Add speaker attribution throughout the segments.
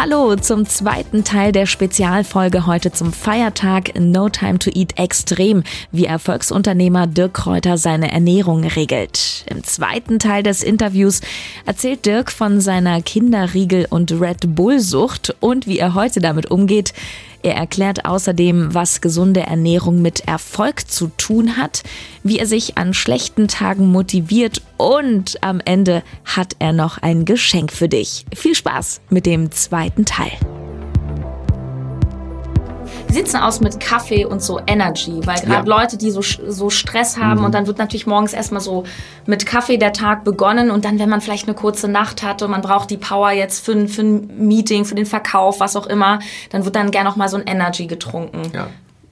Speaker 1: Hallo zum zweiten Teil der Spezialfolge heute zum Feiertag No Time to Eat Extrem, wie Erfolgsunternehmer Dirk Kräuter seine Ernährung regelt. Im zweiten Teil des Interviews erzählt Dirk von seiner Kinderriegel- und Red Bull-Sucht und wie er heute damit umgeht. Er erklärt außerdem, was gesunde Ernährung mit Erfolg zu tun hat, wie er sich an schlechten Tagen motiviert und am Ende hat er noch ein Geschenk für dich. Viel Spaß mit dem zweiten Teil. Denn aus mit Kaffee und so Energy? Weil gerade ja. Leute, die so, so Stress haben mhm. und dann wird natürlich morgens erstmal so mit Kaffee der Tag begonnen und dann, wenn man vielleicht eine kurze Nacht hatte und man braucht die Power jetzt für, für ein Meeting, für den Verkauf, was auch immer, dann wird dann gerne noch mal so ein Energy getrunken. Ja.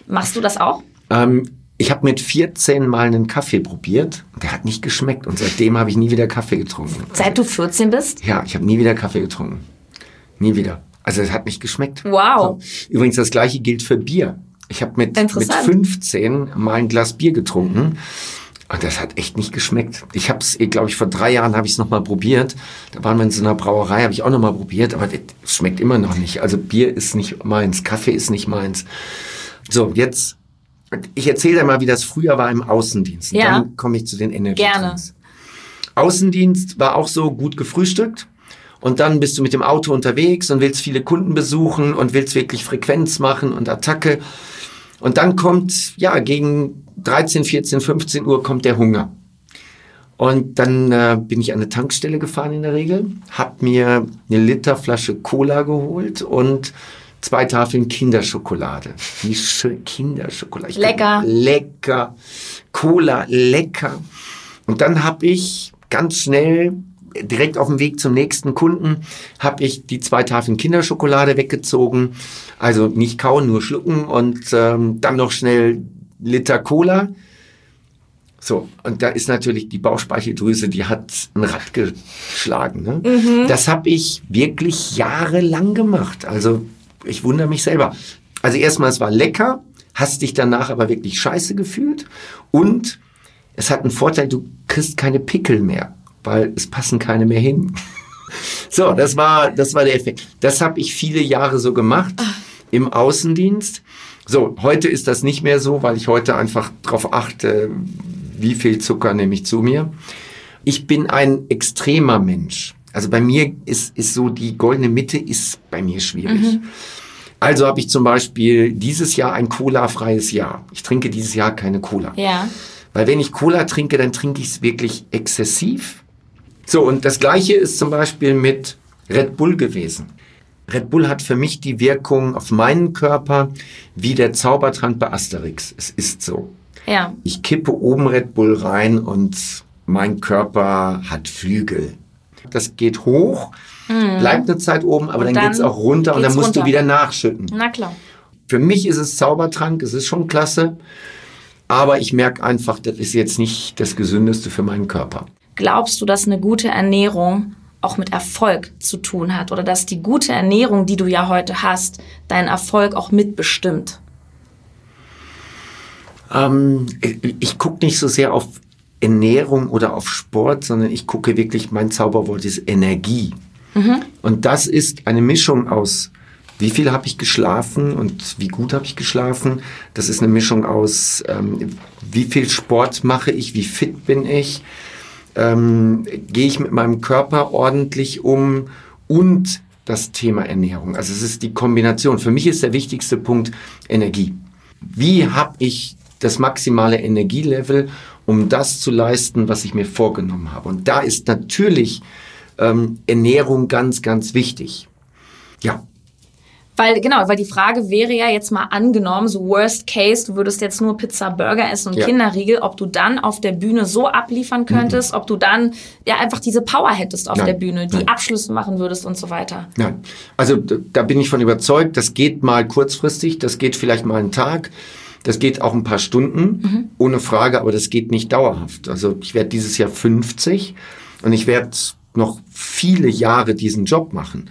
Speaker 1: Machst du das auch?
Speaker 2: Ähm, ich habe mit 14 Mal einen Kaffee probiert und der hat nicht geschmeckt und seitdem habe ich nie wieder Kaffee getrunken.
Speaker 1: Seit du 14 bist?
Speaker 2: Ja, ich habe nie wieder Kaffee getrunken. Nie wieder. Also es hat nicht geschmeckt.
Speaker 1: Wow.
Speaker 2: So. Übrigens das gleiche gilt für Bier. Ich habe mit, mit 15 mal ein Glas Bier getrunken. Und das hat echt nicht geschmeckt. Ich habe es, glaube ich, vor drei Jahren habe ich es nochmal probiert. Da waren wir in so einer Brauerei, habe ich auch nochmal probiert, aber es schmeckt immer noch nicht. Also Bier ist nicht meins, Kaffee ist nicht meins. So, jetzt, ich erzähle dir mal, wie das früher war im Außendienst. Ja. Dann komme ich zu den Energy Gerne. Außendienst war auch so gut gefrühstückt. Und dann bist du mit dem Auto unterwegs und willst viele Kunden besuchen und willst wirklich Frequenz machen und Attacke. Und dann kommt, ja, gegen 13, 14, 15 Uhr kommt der Hunger. Und dann äh, bin ich an eine Tankstelle gefahren in der Regel, hab mir eine Literflasche Cola geholt und zwei Tafeln Kinderschokolade. Wie schön, Kinderschokolade. Ich
Speaker 1: lecker.
Speaker 2: Kann, lecker. Cola, lecker. Und dann hab ich ganz schnell direkt auf dem Weg zum nächsten Kunden habe ich die zwei Tafeln Kinderschokolade weggezogen. Also nicht kauen, nur schlucken und ähm, dann noch schnell Liter Cola. So, und da ist natürlich die Bauchspeicheldrüse, die hat ein Rad geschlagen. Ne? Mhm. Das habe ich wirklich jahrelang gemacht. Also ich wundere mich selber. Also erstmal, es war lecker, hast dich danach aber wirklich scheiße gefühlt und es hat einen Vorteil, du kriegst keine Pickel mehr weil es passen keine mehr hin. so, das war, das war der Effekt. Das habe ich viele Jahre so gemacht im Außendienst. So, heute ist das nicht mehr so, weil ich heute einfach darauf achte, wie viel Zucker nehme ich zu mir. Ich bin ein extremer Mensch. Also bei mir ist, ist so die goldene Mitte ist bei mir schwierig. Mhm. Also habe ich zum Beispiel dieses Jahr ein Cola-freies Jahr. Ich trinke dieses Jahr keine Cola.
Speaker 1: Ja.
Speaker 2: Weil wenn ich Cola trinke, dann trinke ich es wirklich exzessiv. So, und das Gleiche ist zum Beispiel mit Red Bull gewesen. Red Bull hat für mich die Wirkung auf meinen Körper wie der Zaubertrank bei Asterix. Es ist so.
Speaker 1: Ja.
Speaker 2: Ich kippe oben Red Bull rein und mein Körper hat Flügel. Das geht hoch, mhm. bleibt eine Zeit oben, aber und dann, dann geht's auch runter und dann musst runter. du wieder nachschütten.
Speaker 1: Na klar.
Speaker 2: Für mich ist es Zaubertrank, es ist schon klasse, aber ich merke einfach, das ist jetzt nicht das Gesündeste für meinen Körper.
Speaker 1: Glaubst du, dass eine gute Ernährung auch mit Erfolg zu tun hat oder dass die gute Ernährung, die du ja heute hast, deinen Erfolg auch mitbestimmt?
Speaker 2: Ähm, ich gucke nicht so sehr auf Ernährung oder auf Sport, sondern ich gucke wirklich, mein Zauberwort ist Energie. Mhm. Und das ist eine Mischung aus, wie viel habe ich geschlafen und wie gut habe ich geschlafen. Das ist eine Mischung aus, ähm, wie viel Sport mache ich, wie fit bin ich ähm, gehe ich mit meinem Körper ordentlich um und das Thema Ernährung. Also es ist die Kombination. Für mich ist der wichtigste Punkt Energie. Wie habe ich das maximale Energielevel, um das zu leisten, was ich mir vorgenommen habe? Und da ist natürlich ähm, Ernährung ganz, ganz wichtig. Ja,
Speaker 1: weil, genau, weil die Frage wäre ja jetzt mal angenommen, so worst case, du würdest jetzt nur Pizza, Burger essen und ja. Kinderriegel, ob du dann auf der Bühne so abliefern könntest, mhm. ob du dann ja einfach diese Power hättest auf Nein. der Bühne, die Nein. Abschlüsse machen würdest und so weiter.
Speaker 2: Nein. Also da bin ich von überzeugt, das geht mal kurzfristig, das geht vielleicht mal einen Tag. Das geht auch ein paar Stunden, mhm. ohne Frage, aber das geht nicht dauerhaft. Also ich werde dieses Jahr 50 und ich werde noch viele Jahre diesen Job machen.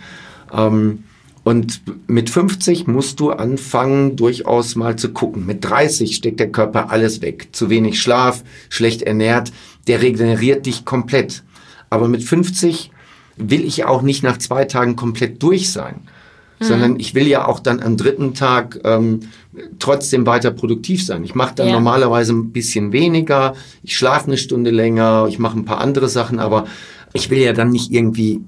Speaker 2: Ähm, und mit 50 musst du anfangen, durchaus mal zu gucken. Mit 30 steckt der Körper alles weg. Zu wenig Schlaf, schlecht ernährt, der regeneriert dich komplett. Aber mit 50 will ich auch nicht nach zwei Tagen komplett durch sein, mhm. sondern ich will ja auch dann am dritten Tag ähm, trotzdem weiter produktiv sein. Ich mache dann ja. normalerweise ein bisschen weniger, ich schlafe eine Stunde länger, ich mache ein paar andere Sachen, aber ich will ja dann nicht irgendwie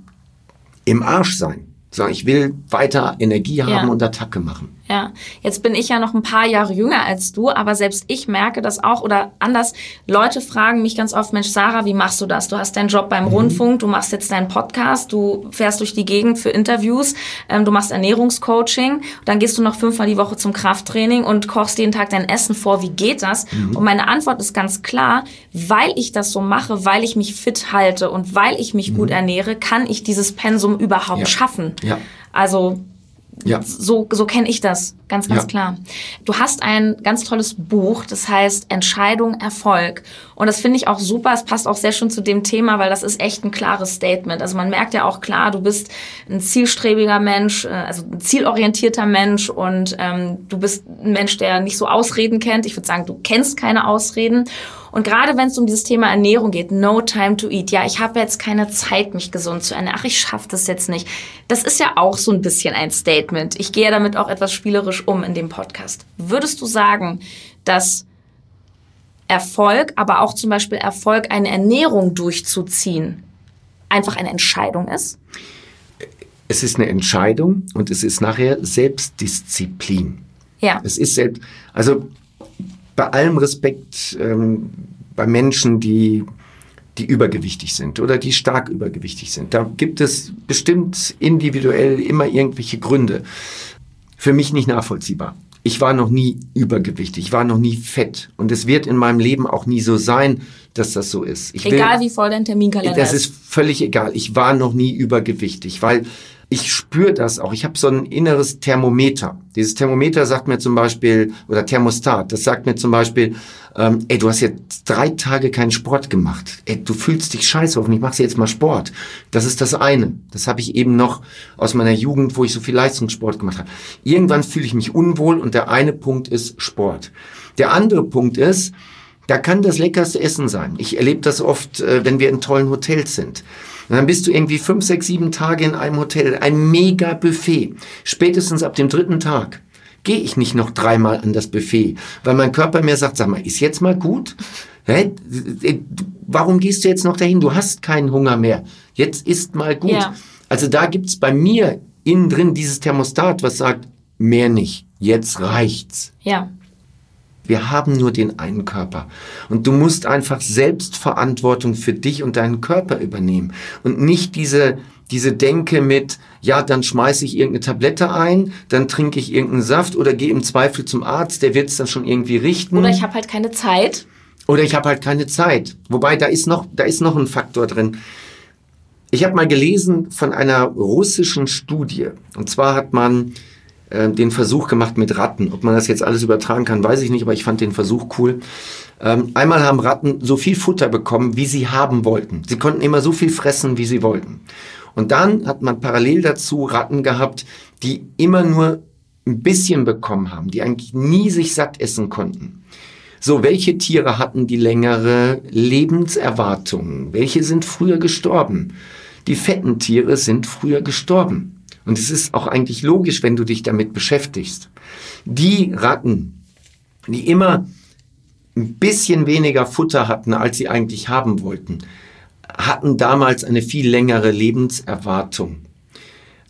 Speaker 2: im Arsch sein. So, ich will weiter Energie haben ja. und Attacke machen.
Speaker 1: Ja, jetzt bin ich ja noch ein paar Jahre jünger als du, aber selbst ich merke das auch oder anders. Leute fragen mich ganz oft, Mensch, Sarah, wie machst du das? Du hast deinen Job beim mhm. Rundfunk, du machst jetzt deinen Podcast, du fährst durch die Gegend für Interviews, ähm, du machst Ernährungscoaching, dann gehst du noch fünfmal die Woche zum Krafttraining und kochst jeden Tag dein Essen vor. Wie geht das? Mhm. Und meine Antwort ist ganz klar, weil ich das so mache, weil ich mich fit halte und weil ich mich mhm. gut ernähre, kann ich dieses Pensum überhaupt ja. schaffen. Ja. Also ja. So, so kenne ich das, ganz, ganz ja. klar. Du hast ein ganz tolles Buch, das heißt Entscheidung, Erfolg. Und das finde ich auch super. Es passt auch sehr schön zu dem Thema, weil das ist echt ein klares Statement. Also man merkt ja auch klar, du bist ein zielstrebiger Mensch, äh, also ein zielorientierter Mensch und ähm, du bist ein Mensch, der nicht so Ausreden kennt. Ich würde sagen, du kennst keine Ausreden. Und gerade wenn es um dieses Thema Ernährung geht, no time to eat, ja, ich habe jetzt keine Zeit, mich gesund zu ernähren, ach, ich schaffe das jetzt nicht. Das ist ja auch so ein bisschen ein Statement. Ich gehe damit auch etwas spielerisch um in dem Podcast. Würdest du sagen, dass Erfolg, aber auch zum Beispiel Erfolg, eine Ernährung durchzuziehen, einfach eine Entscheidung ist?
Speaker 2: Es ist eine Entscheidung und es ist nachher Selbstdisziplin. Ja. Es ist selbst, also bei allem Respekt ähm, bei Menschen, die die übergewichtig sind oder die stark übergewichtig sind. Da gibt es bestimmt individuell immer irgendwelche Gründe. Für mich nicht nachvollziehbar. Ich war noch nie übergewichtig, ich war noch nie fett und es wird in meinem Leben auch nie so sein, dass das so ist. Ich
Speaker 1: egal will, wie voll dein Terminkalender
Speaker 2: ist. Das ist völlig egal. Ich war noch nie übergewichtig, weil ich spüre das auch. Ich habe so ein inneres Thermometer. Dieses Thermometer sagt mir zum Beispiel, oder Thermostat, das sagt mir zum Beispiel, ähm, ey, du hast jetzt drei Tage keinen Sport gemacht. Ey, du fühlst dich scheiße, hoffentlich machst du jetzt mal Sport. Das ist das eine. Das habe ich eben noch aus meiner Jugend, wo ich so viel Leistungssport gemacht habe. Irgendwann fühle ich mich unwohl und der eine Punkt ist Sport. Der andere Punkt ist, da kann das leckerste Essen sein. Ich erlebe das oft, äh, wenn wir in tollen Hotels sind. Und dann bist du irgendwie fünf, sechs, sieben Tage in einem Hotel, ein mega Buffet. Spätestens ab dem dritten Tag gehe ich nicht noch dreimal an das Buffet, weil mein Körper mir sagt, sag mal, ist jetzt mal gut? Hä? Warum gehst du jetzt noch dahin? Du hast keinen Hunger mehr. Jetzt ist mal gut. Ja. Also da gibt's bei mir innen drin dieses Thermostat, was sagt, mehr nicht. Jetzt reicht's.
Speaker 1: Ja.
Speaker 2: Wir haben nur den einen Körper. Und du musst einfach Selbstverantwortung für dich und deinen Körper übernehmen. Und nicht diese, diese Denke mit, ja, dann schmeiße ich irgendeine Tablette ein, dann trinke ich irgendeinen Saft oder gehe im Zweifel zum Arzt, der wird es dann schon irgendwie richten.
Speaker 1: Oder ich habe halt keine Zeit.
Speaker 2: Oder ich habe halt keine Zeit. Wobei da ist noch, da ist noch ein Faktor drin. Ich habe mal gelesen von einer russischen Studie. Und zwar hat man äh, den Versuch gemacht mit Ratten. Ob man das jetzt alles übertragen kann, weiß ich nicht, aber ich fand den Versuch cool. Ähm, einmal haben Ratten so viel Futter bekommen, wie sie haben wollten. Sie konnten immer so viel fressen, wie sie wollten. Und dann hat man parallel dazu Ratten gehabt, die immer nur ein bisschen bekommen haben, die eigentlich nie sich satt essen konnten. So, welche Tiere hatten die längere Lebenserwartung? Welche sind früher gestorben? Die fetten Tiere sind früher gestorben. Und es ist auch eigentlich logisch, wenn du dich damit beschäftigst. Die Ratten, die immer ein bisschen weniger Futter hatten, als sie eigentlich haben wollten, hatten damals eine viel längere Lebenserwartung.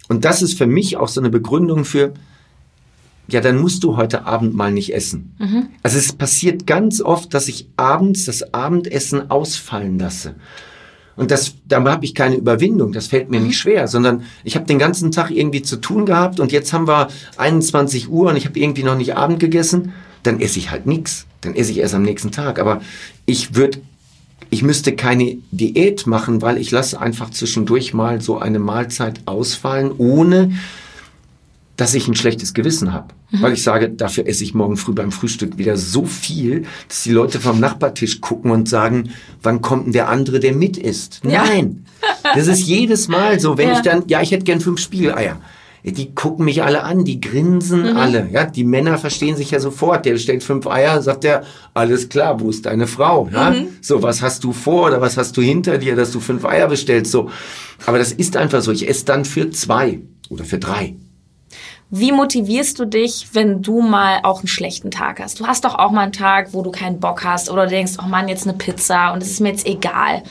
Speaker 2: Und das ist für mich auch so eine Begründung für, ja, dann musst du heute Abend mal nicht essen. Mhm. Also es passiert ganz oft, dass ich abends das Abendessen ausfallen lasse. Und das, da habe ich keine Überwindung, das fällt mir nicht mhm. schwer, sondern ich habe den ganzen Tag irgendwie zu tun gehabt und jetzt haben wir 21 Uhr und ich habe irgendwie noch nicht Abend gegessen, dann esse ich halt nichts. Dann esse ich erst am nächsten Tag. Aber ich würde, ich müsste keine Diät machen, weil ich lasse einfach zwischendurch mal so eine Mahlzeit ausfallen, ohne dass ich ein schlechtes Gewissen habe. Mhm. Weil ich sage, dafür esse ich morgen früh beim Frühstück wieder so viel, dass die Leute vom Nachbartisch gucken und sagen, wann kommt denn der andere, der mit isst? Ja. Nein. Das ist jedes Mal so, wenn ja. ich dann, ja, ich hätte gern fünf Spiegeleier die gucken mich alle an, die grinsen mhm. alle. Ja, die Männer verstehen sich ja sofort. Der stellt fünf Eier, sagt er, alles klar, wo ist deine Frau? Ja? Mhm. So, was hast du vor oder was hast du hinter dir, dass du fünf Eier bestellst? So, aber das ist einfach so. Ich esse dann für zwei oder für drei.
Speaker 1: Wie motivierst du dich, wenn du mal auch einen schlechten Tag hast? Du hast doch auch mal einen Tag, wo du keinen Bock hast oder denkst, oh Mann, jetzt eine Pizza und es ist mir jetzt egal.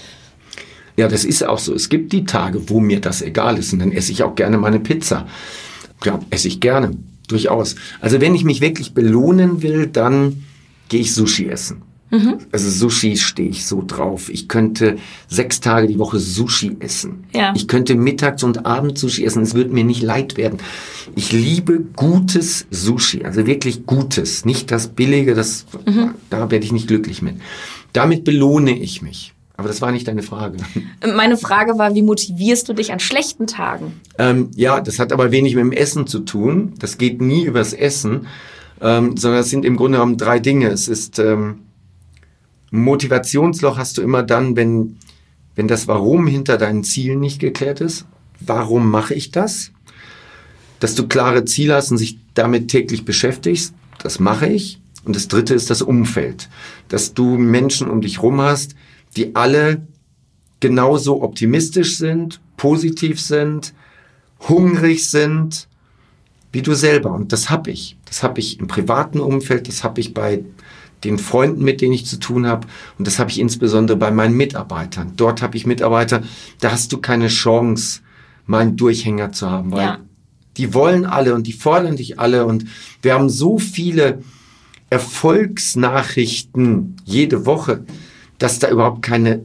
Speaker 2: Ja, das ist auch so. Es gibt die Tage, wo mir das egal ist und dann esse ich auch gerne meine Pizza. Ja, esse ich gerne, durchaus. Also wenn ich mich wirklich belohnen will, dann gehe ich Sushi essen. Mhm. Also Sushi stehe ich so drauf. Ich könnte sechs Tage die Woche Sushi essen. Ja. Ich könnte mittags und abends Sushi essen. Es wird mir nicht leid werden. Ich liebe gutes Sushi, also wirklich gutes, nicht das billige. Das mhm. da werde ich nicht glücklich mit. Damit belohne ich mich. Aber das war nicht deine Frage.
Speaker 1: Meine Frage war, wie motivierst du dich an schlechten Tagen?
Speaker 2: Ähm, ja, das hat aber wenig mit dem Essen zu tun. Das geht nie übers Essen, ähm, sondern es sind im Grunde genommen drei Dinge. Es ist ähm, Motivationsloch hast du immer dann, wenn, wenn das Warum hinter deinen Zielen nicht geklärt ist. Warum mache ich das? Dass du klare Ziele hast und sich damit täglich beschäftigst. Das mache ich. Und das dritte ist das Umfeld. Dass du Menschen um dich rum hast, die alle genauso optimistisch sind, positiv sind, hungrig sind, wie du selber. Und das habe ich. Das habe ich im privaten Umfeld, das habe ich bei den Freunden, mit denen ich zu tun habe. Und das habe ich insbesondere bei meinen Mitarbeitern. Dort habe ich Mitarbeiter, da hast du keine Chance, mal einen Durchhänger zu haben, weil ja. die wollen alle und die fordern dich alle. Und wir haben so viele Erfolgsnachrichten jede Woche dass da überhaupt keine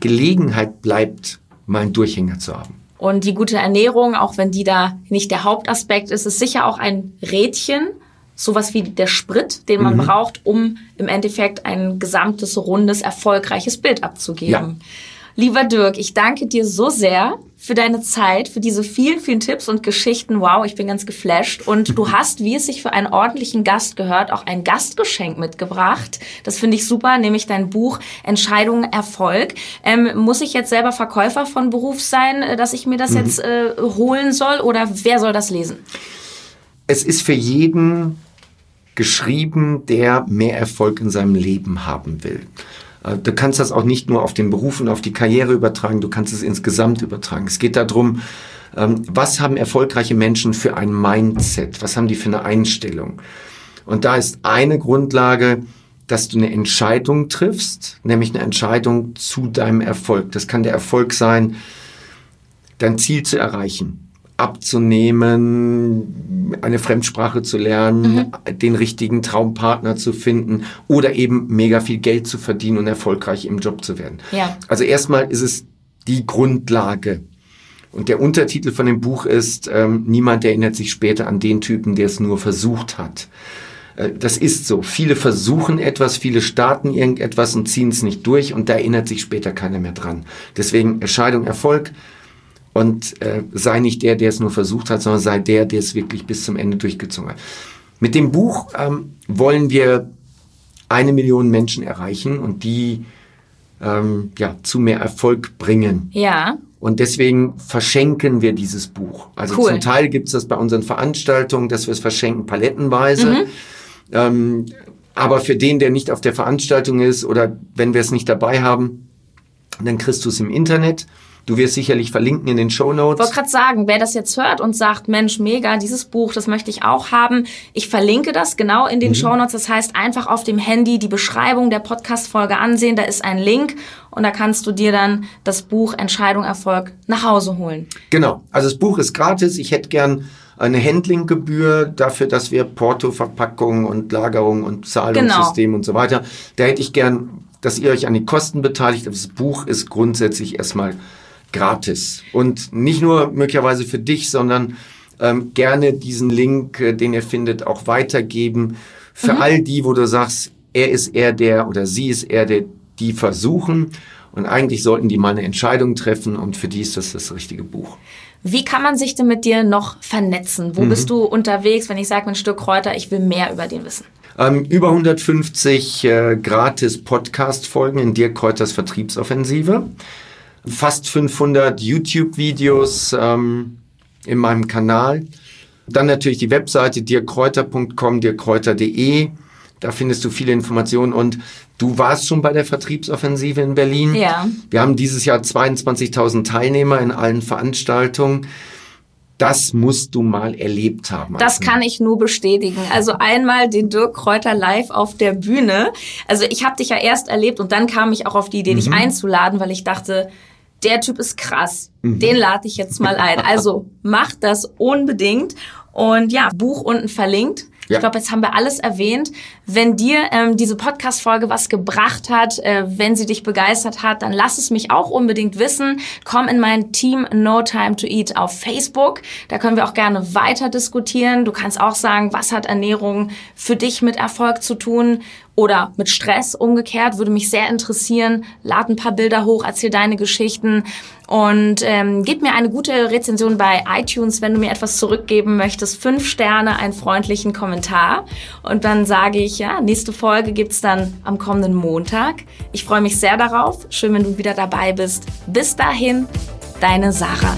Speaker 2: Gelegenheit bleibt, mal einen Durchhänger zu haben.
Speaker 1: Und die gute Ernährung, auch wenn die da nicht der Hauptaspekt ist, ist sicher auch ein Rädchen, sowas wie der Sprit, den man mhm. braucht, um im Endeffekt ein gesamtes, rundes, erfolgreiches Bild abzugeben. Ja. Lieber Dirk, ich danke dir so sehr für deine Zeit, für diese vielen, vielen Tipps und Geschichten. Wow, ich bin ganz geflasht. Und du hast, wie es sich für einen ordentlichen Gast gehört, auch ein Gastgeschenk mitgebracht. Das finde ich super, nämlich dein Buch Entscheidung Erfolg. Ähm, muss ich jetzt selber Verkäufer von Beruf sein, äh, dass ich mir das mhm. jetzt äh, holen soll? Oder wer soll das lesen?
Speaker 2: Es ist für jeden geschrieben, der mehr Erfolg in seinem Leben haben will. Äh, du kannst das auch nicht nur auf den Beruf und auf die Karriere übertragen, du kannst es insgesamt übertragen. Es geht darum, ähm, was haben erfolgreiche Menschen für ein Mindset? Was haben die für eine Einstellung? Und da ist eine Grundlage, dass du eine Entscheidung triffst, nämlich eine Entscheidung zu deinem Erfolg. Das kann der Erfolg sein, dein Ziel zu erreichen abzunehmen, eine Fremdsprache zu lernen, mhm. den richtigen Traumpartner zu finden oder eben mega viel Geld zu verdienen und erfolgreich im Job zu werden. Ja. Also erstmal ist es die Grundlage. Und der Untertitel von dem Buch ist, ähm, niemand erinnert sich später an den Typen, der es nur versucht hat. Äh, das ist so. Viele versuchen etwas, viele starten irgendetwas und ziehen es nicht durch und da erinnert sich später keiner mehr dran. Deswegen Entscheidung, Erfolg, und äh, sei nicht der, der es nur versucht hat, sondern sei der, der es wirklich bis zum Ende durchgezogen hat. Mit dem Buch ähm, wollen wir eine Million Menschen erreichen und die ähm, ja, zu mehr Erfolg bringen. Ja. Und deswegen verschenken wir dieses Buch. Also cool. zum Teil gibt es das bei unseren Veranstaltungen, dass wir es verschenken palettenweise. Mhm. Ähm, aber für den, der nicht auf der Veranstaltung ist oder wenn wir es nicht dabei haben, dann kriegst du es im Internet. Du wirst sicherlich verlinken in den Show Notes.
Speaker 1: Ich wollte gerade sagen, wer das jetzt hört und sagt, Mensch, mega, dieses Buch, das möchte ich auch haben. Ich verlinke das genau in den mhm. Show Notes. Das heißt, einfach auf dem Handy die Beschreibung der Podcast-Folge ansehen. Da ist ein Link und da kannst du dir dann das Buch Entscheidung Erfolg nach Hause holen.
Speaker 2: Genau. Also das Buch ist gratis. Ich hätte gern eine Handlinggebühr dafür, dass wir Porto, Verpackung und Lagerung und Zahlungssystem genau. und so weiter. Da hätte ich gern, dass ihr euch an die Kosten beteiligt. Das Buch ist grundsätzlich erstmal gratis. Und nicht nur möglicherweise für dich, sondern ähm, gerne diesen Link, äh, den ihr findet, auch weitergeben für mhm. all die, wo du sagst, er ist eher der oder sie ist eher der, die versuchen. Und eigentlich sollten die mal eine Entscheidung treffen und für die ist das das richtige Buch.
Speaker 1: Wie kann man sich denn mit dir noch vernetzen? Wo mhm. bist du unterwegs, wenn ich sage, ein Stück Kräuter, ich will mehr über den wissen?
Speaker 2: Ähm, über 150 äh, gratis Podcast-Folgen in Dirk Kräuters Vertriebsoffensive. Fast 500 YouTube-Videos ähm, in meinem Kanal. Dann natürlich die Webseite dirkkräuter.com, dirkkräuter.de. Da findest du viele Informationen und du warst schon bei der Vertriebsoffensive in Berlin.
Speaker 1: Ja.
Speaker 2: Wir haben dieses Jahr 22.000 Teilnehmer in allen Veranstaltungen. Das musst du mal erlebt haben.
Speaker 1: Das kann ich nur bestätigen. Also einmal den Dirk Kräuter live auf der Bühne. Also ich habe dich ja erst erlebt und dann kam ich auch auf die Idee, mhm. dich einzuladen, weil ich dachte, der Typ ist krass. Mhm. Den lade ich jetzt mal ein. Also mach das unbedingt. Und ja, Buch unten verlinkt. Ja. Ich glaube, jetzt haben wir alles erwähnt. Wenn dir ähm, diese Podcast-Folge was gebracht hat, äh, wenn sie dich begeistert hat, dann lass es mich auch unbedingt wissen. Komm in mein Team No Time to Eat auf Facebook. Da können wir auch gerne weiter diskutieren. Du kannst auch sagen, was hat Ernährung für dich mit Erfolg zu tun oder mit Stress umgekehrt. Würde mich sehr interessieren. Lad ein paar Bilder hoch, erzähl deine Geschichten und ähm, gib mir eine gute Rezension bei iTunes, wenn du mir etwas zurückgeben möchtest. Fünf Sterne, einen freundlichen Kommentar. Und dann sage ich, ja, nächste Folge gibt's dann am kommenden Montag. Ich freue mich sehr darauf. Schön, wenn du wieder dabei bist. Bis dahin, deine Sarah.